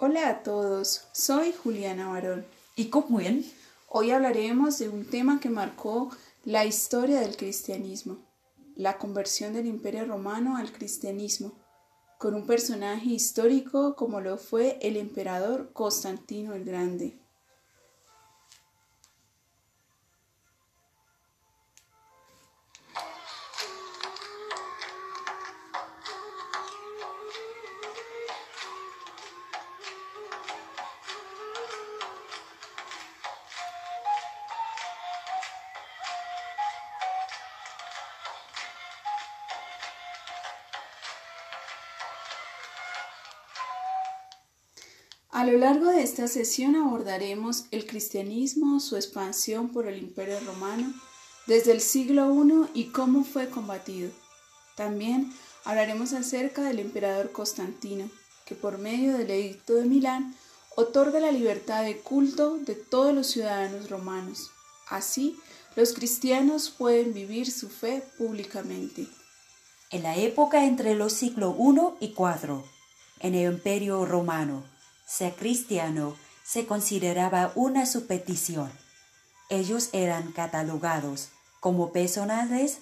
Hola a todos, soy Juliana Barón. ¿Y cómo Hoy hablaremos de un tema que marcó la historia del cristianismo, la conversión del Imperio Romano al cristianismo, con un personaje histórico como lo fue el emperador Constantino el Grande. A lo largo de esta sesión abordaremos el cristianismo, su expansión por el Imperio Romano desde el siglo I y cómo fue combatido. También hablaremos acerca del emperador Constantino, que por medio del edicto de Milán otorga la libertad de culto de todos los ciudadanos romanos. Así, los cristianos pueden vivir su fe públicamente. En la época entre los siglos I y IV, en el Imperio Romano, ser cristiano se consideraba una supetición. Ellos eran catalogados como personajes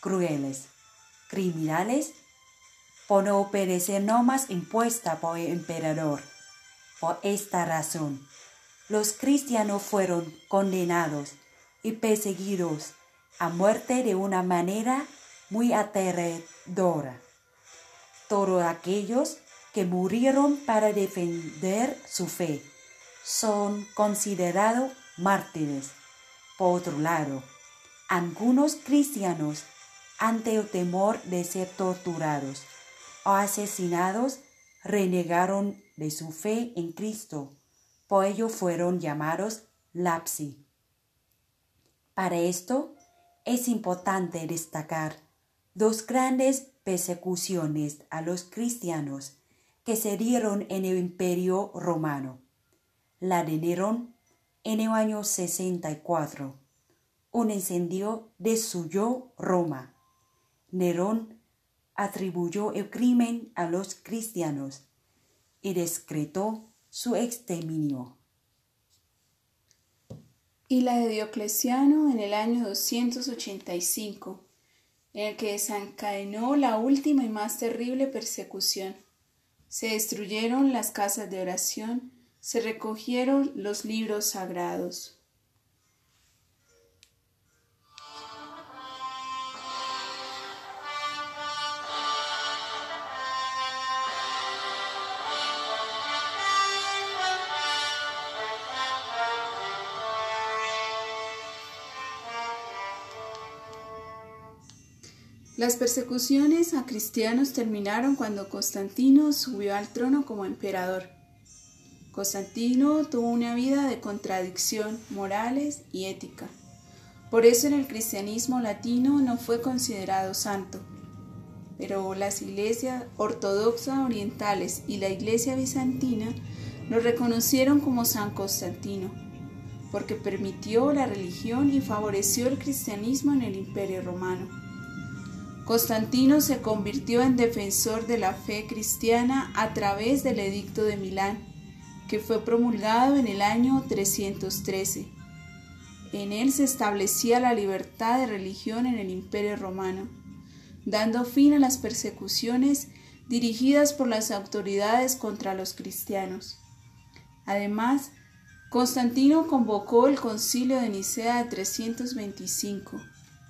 crueles, criminales, por no obedecer normas impuestas por el emperador. Por esta razón, los cristianos fueron condenados y perseguidos a muerte de una manera muy aterradora. Todos aquellos que murieron para defender su fe son considerados mártires. Por otro lado, algunos cristianos, ante el temor de ser torturados o asesinados, renegaron de su fe en Cristo. Por ello fueron llamados lapsi. Para esto es importante destacar dos grandes persecuciones a los cristianos que se dieron en el imperio romano. La de Nerón en el año 64. Un incendio destruyó Roma. Nerón atribuyó el crimen a los cristianos y decretó su exterminio. Y la de Diocleciano en el año 285, en el que desencadenó la última y más terrible persecución se destruyeron las casas de oración, se recogieron los libros sagrados. Las persecuciones a cristianos terminaron cuando Constantino subió al trono como emperador. Constantino tuvo una vida de contradicción morales y ética. Por eso en el cristianismo latino no fue considerado santo. Pero las iglesias ortodoxas orientales y la iglesia bizantina lo reconocieron como San Constantino, porque permitió la religión y favoreció el cristianismo en el imperio romano. Constantino se convirtió en defensor de la fe cristiana a través del Edicto de Milán, que fue promulgado en el año 313. En él se establecía la libertad de religión en el Imperio romano, dando fin a las persecuciones dirigidas por las autoridades contra los cristianos. Además, Constantino convocó el concilio de Nicea de 325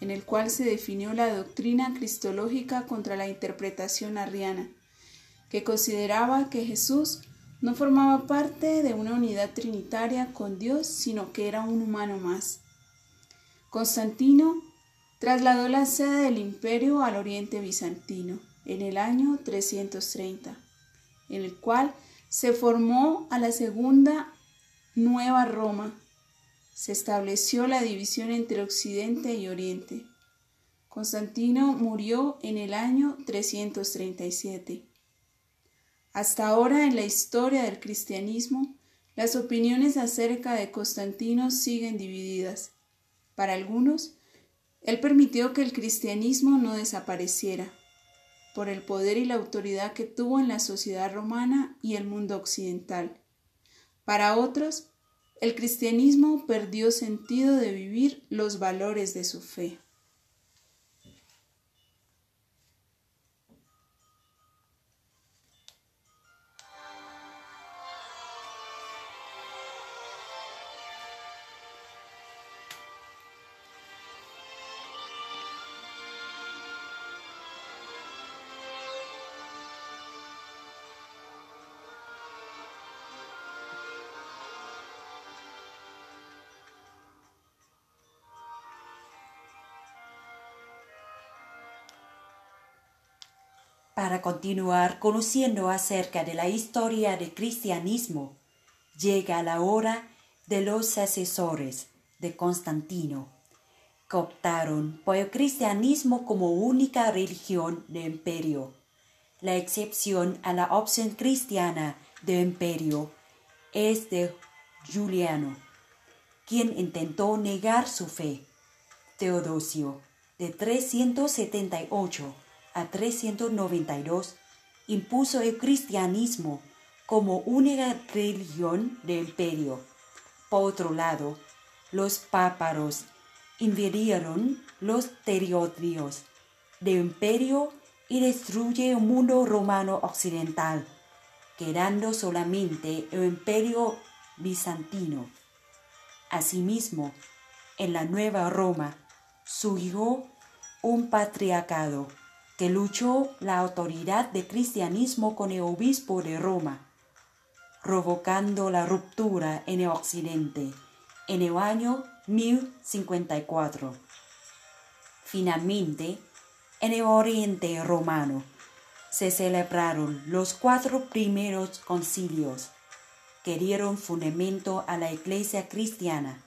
en el cual se definió la doctrina cristológica contra la interpretación arriana, que consideraba que Jesús no formaba parte de una unidad trinitaria con Dios, sino que era un humano más. Constantino trasladó la sede del imperio al oriente bizantino en el año 330, en el cual se formó a la segunda Nueva Roma, se estableció la división entre Occidente y Oriente. Constantino murió en el año 337. Hasta ahora en la historia del cristianismo, las opiniones acerca de Constantino siguen divididas. Para algunos, él permitió que el cristianismo no desapareciera. por el poder y la autoridad que tuvo en la sociedad romana y el mundo occidental. Para otros, el cristianismo perdió sentido de vivir los valores de su fe. Para continuar conociendo acerca de la historia del cristianismo, llega la hora de los asesores de Constantino, que optaron por el cristianismo como única religión del imperio. La excepción a la opción cristiana del imperio es de Juliano, quien intentó negar su fe. Teodosio, de 378 a 392 impuso el cristianismo como única religión del imperio. Por otro lado, los páparos invadieron los territorios del imperio y destruye el mundo romano occidental, quedando solamente el imperio bizantino. Asimismo, en la Nueva Roma surgió un patriarcado que luchó la autoridad del cristianismo con el obispo de Roma, provocando la ruptura en el occidente en el año 1054. Finalmente, en el oriente romano se celebraron los cuatro primeros concilios que dieron fundamento a la iglesia cristiana.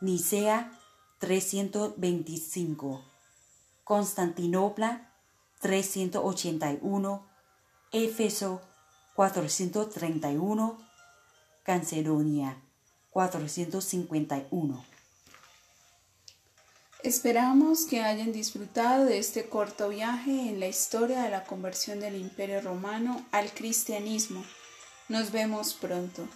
Nicea 325, Constantinopla 381, Éfeso 431, Canceronia 451. Esperamos que hayan disfrutado de este corto viaje en la historia de la conversión del Imperio Romano al cristianismo. Nos vemos pronto.